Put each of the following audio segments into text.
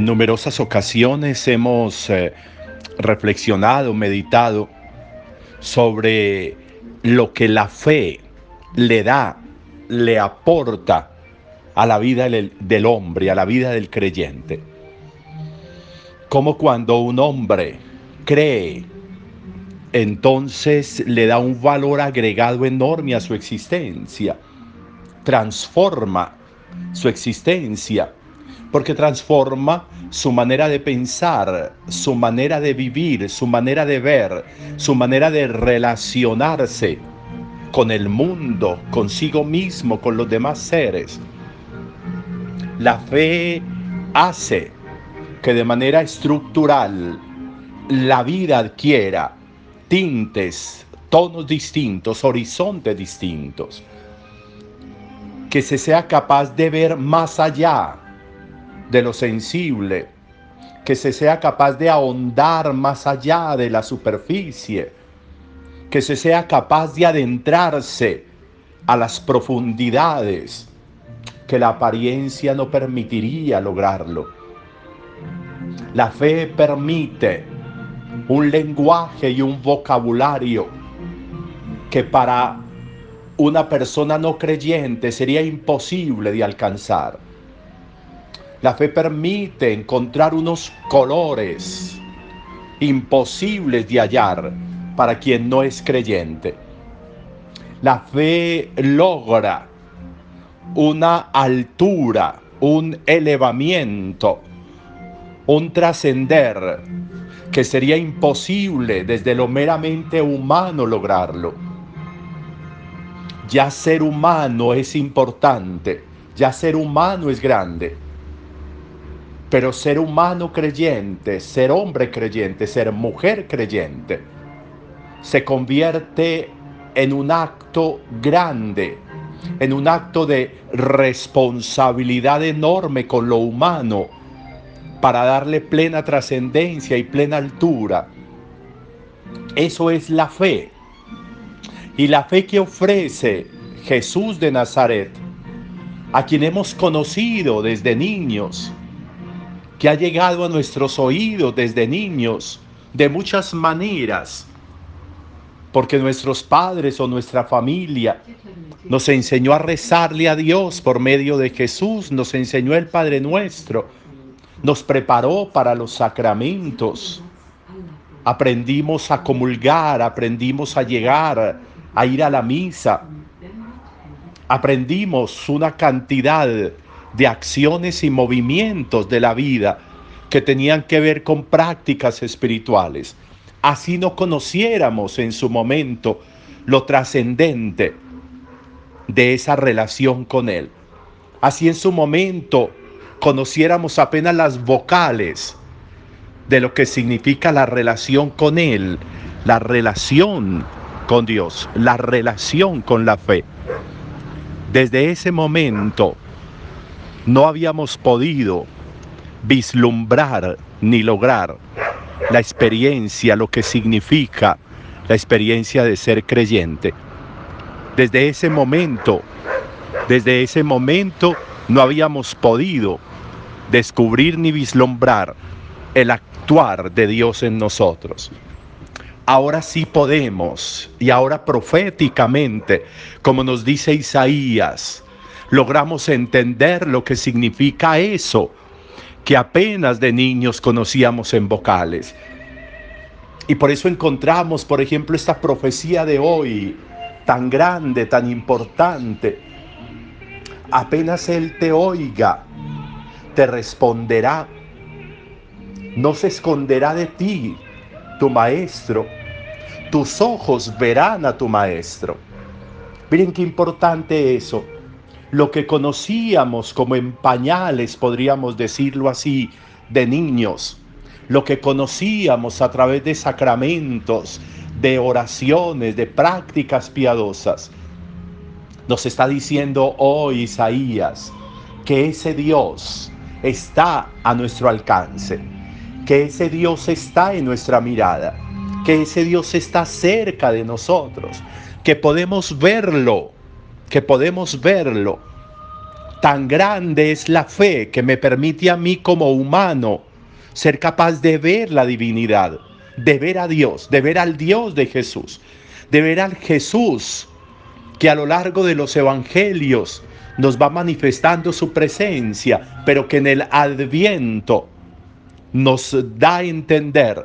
En numerosas ocasiones hemos eh, reflexionado, meditado sobre lo que la fe le da, le aporta a la vida del, hombre, a la vida del creyente. Como cuando un hombre cree, entonces le da un valor agregado enorme a su existencia, transforma su existencia porque transforma su manera de pensar, su manera de vivir, su manera de ver, su manera de relacionarse con el mundo, consigo mismo, con los demás seres. La fe hace que de manera estructural la vida adquiera tintes, tonos distintos, horizontes distintos, que se sea capaz de ver más allá de lo sensible, que se sea capaz de ahondar más allá de la superficie, que se sea capaz de adentrarse a las profundidades que la apariencia no permitiría lograrlo. La fe permite un lenguaje y un vocabulario que para una persona no creyente sería imposible de alcanzar la fe permite encontrar unos colores imposibles de hallar para quien no es creyente. La fe logra una altura, un elevamiento, un trascender que sería imposible desde lo meramente humano lograrlo. Ya ser humano es importante, ya ser humano es grande pero ser humano creyente, ser hombre creyente, ser mujer creyente, se convierte en un acto grande, en un acto de responsabilidad enorme con lo humano para darle plena trascendencia y plena altura. Eso es la fe. Y la fe que ofrece Jesús de Nazaret, a quien hemos conocido desde niños, que ha llegado a nuestros oídos desde niños de muchas maneras, porque nuestros padres o nuestra familia nos enseñó a rezarle a Dios por medio de Jesús, nos enseñó el Padre nuestro, nos preparó para los sacramentos, aprendimos a comulgar, aprendimos a llegar, a ir a la misa, aprendimos una cantidad de acciones y movimientos de la vida que tenían que ver con prácticas espirituales. Así no conociéramos en su momento lo trascendente de esa relación con Él. Así en su momento conociéramos apenas las vocales de lo que significa la relación con Él, la relación con Dios, la relación con la fe. Desde ese momento no habíamos podido vislumbrar ni lograr la experiencia, lo que significa la experiencia de ser creyente. Desde ese momento, desde ese momento no habíamos podido descubrir ni vislumbrar el actuar de Dios en nosotros. Ahora sí podemos, y ahora proféticamente, como nos dice Isaías, logramos entender lo que significa eso que apenas de niños conocíamos en vocales. Y por eso encontramos, por ejemplo, esta profecía de hoy, tan grande, tan importante. Apenas Él te oiga, te responderá. No se esconderá de ti tu maestro. Tus ojos verán a tu maestro. Miren qué importante eso lo que conocíamos como en pañales, podríamos decirlo así, de niños, lo que conocíamos a través de sacramentos, de oraciones, de prácticas piadosas. Nos está diciendo hoy Isaías que ese Dios está a nuestro alcance, que ese Dios está en nuestra mirada, que ese Dios está cerca de nosotros, que podemos verlo que podemos verlo Tan grande es la fe que me permite a mí como humano ser capaz de ver la divinidad, de ver a Dios, de ver al Dios de Jesús, de ver al Jesús que a lo largo de los evangelios nos va manifestando su presencia, pero que en el adviento nos da a entender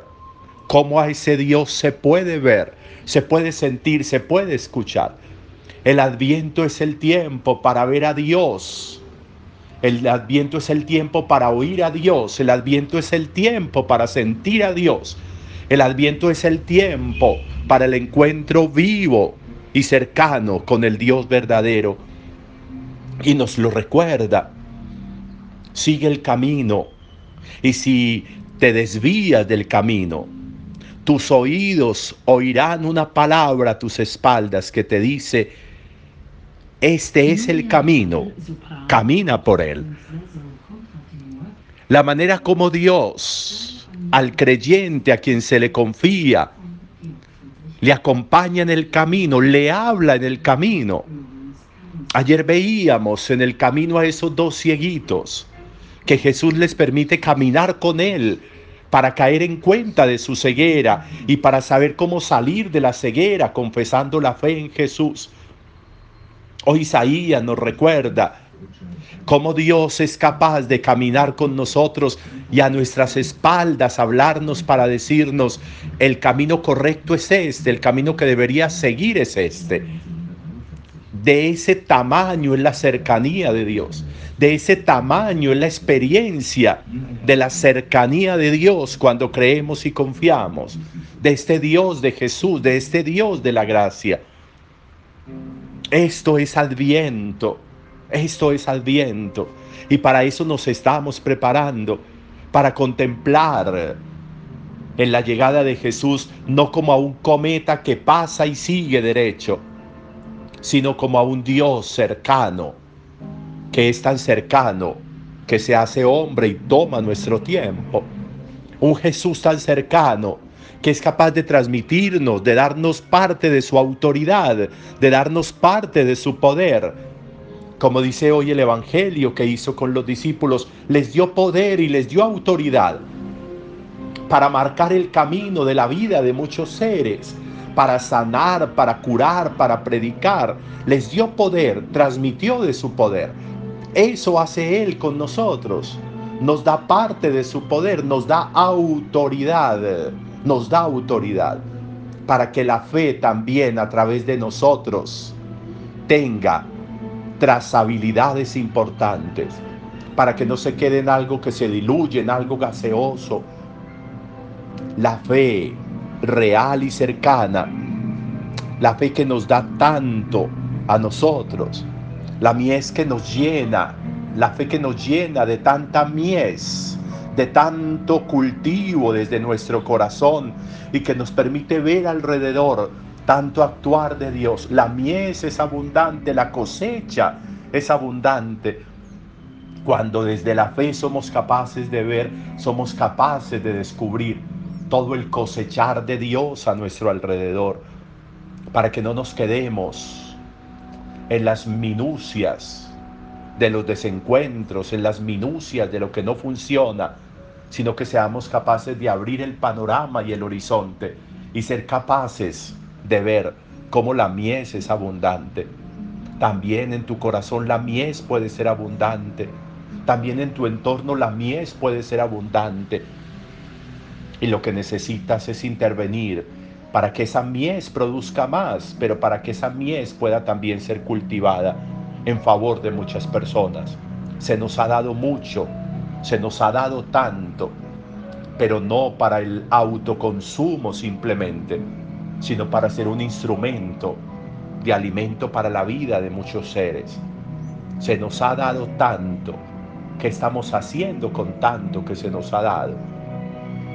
cómo a ese Dios se puede ver, se puede sentir, se puede escuchar. El adviento es el tiempo para ver a Dios. El adviento es el tiempo para oír a Dios. El adviento es el tiempo para sentir a Dios. El adviento es el tiempo para el encuentro vivo y cercano con el Dios verdadero. Y nos lo recuerda. Sigue el camino. Y si te desvías del camino, tus oídos oirán una palabra a tus espaldas que te dice, este es el camino, camina por él. La manera como Dios al creyente a quien se le confía, le acompaña en el camino, le habla en el camino. Ayer veíamos en el camino a esos dos cieguitos que Jesús les permite caminar con él para caer en cuenta de su ceguera y para saber cómo salir de la ceguera confesando la fe en Jesús. Hoy Isaías nos recuerda cómo Dios es capaz de caminar con nosotros y a nuestras espaldas hablarnos para decirnos, el camino correcto es este, el camino que deberías seguir es este. De ese tamaño es la cercanía de Dios de ese tamaño en la experiencia de la cercanía de Dios cuando creemos y confiamos, de este Dios de Jesús, de este Dios de la gracia. Esto es adviento, esto es adviento. Y para eso nos estamos preparando, para contemplar en la llegada de Jesús no como a un cometa que pasa y sigue derecho, sino como a un Dios cercano, que es tan cercano, que se hace hombre y toma nuestro tiempo. Un Jesús tan cercano que es capaz de transmitirnos, de darnos parte de su autoridad, de darnos parte de su poder. Como dice hoy el Evangelio que hizo con los discípulos, les dio poder y les dio autoridad para marcar el camino de la vida de muchos seres, para sanar, para curar, para predicar. Les dio poder, transmitió de su poder. Eso hace Él con nosotros. Nos da parte de su poder, nos da autoridad, nos da autoridad para que la fe también a través de nosotros tenga trazabilidades importantes, para que no se quede en algo que se diluye, en algo gaseoso. La fe real y cercana, la fe que nos da tanto a nosotros, la mies que nos llena, la fe que nos llena de tanta mies, de tanto cultivo desde nuestro corazón y que nos permite ver alrededor tanto actuar de Dios. La mies es abundante, la cosecha es abundante. Cuando desde la fe somos capaces de ver, somos capaces de descubrir todo el cosechar de Dios a nuestro alrededor, para que no nos quedemos en las minucias de los desencuentros, en las minucias de lo que no funciona, sino que seamos capaces de abrir el panorama y el horizonte y ser capaces de ver cómo la mies es abundante. También en tu corazón la mies puede ser abundante. También en tu entorno la mies puede ser abundante. Y lo que necesitas es intervenir para que esa mies produzca más, pero para que esa mies pueda también ser cultivada en favor de muchas personas. Se nos ha dado mucho, se nos ha dado tanto, pero no para el autoconsumo simplemente, sino para ser un instrumento de alimento para la vida de muchos seres. Se nos ha dado tanto, que estamos haciendo con tanto que se nos ha dado?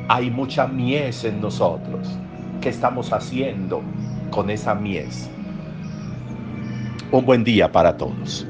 Hay mucha mies en nosotros ¿Qué estamos haciendo con esa mies? Un buen día para todos.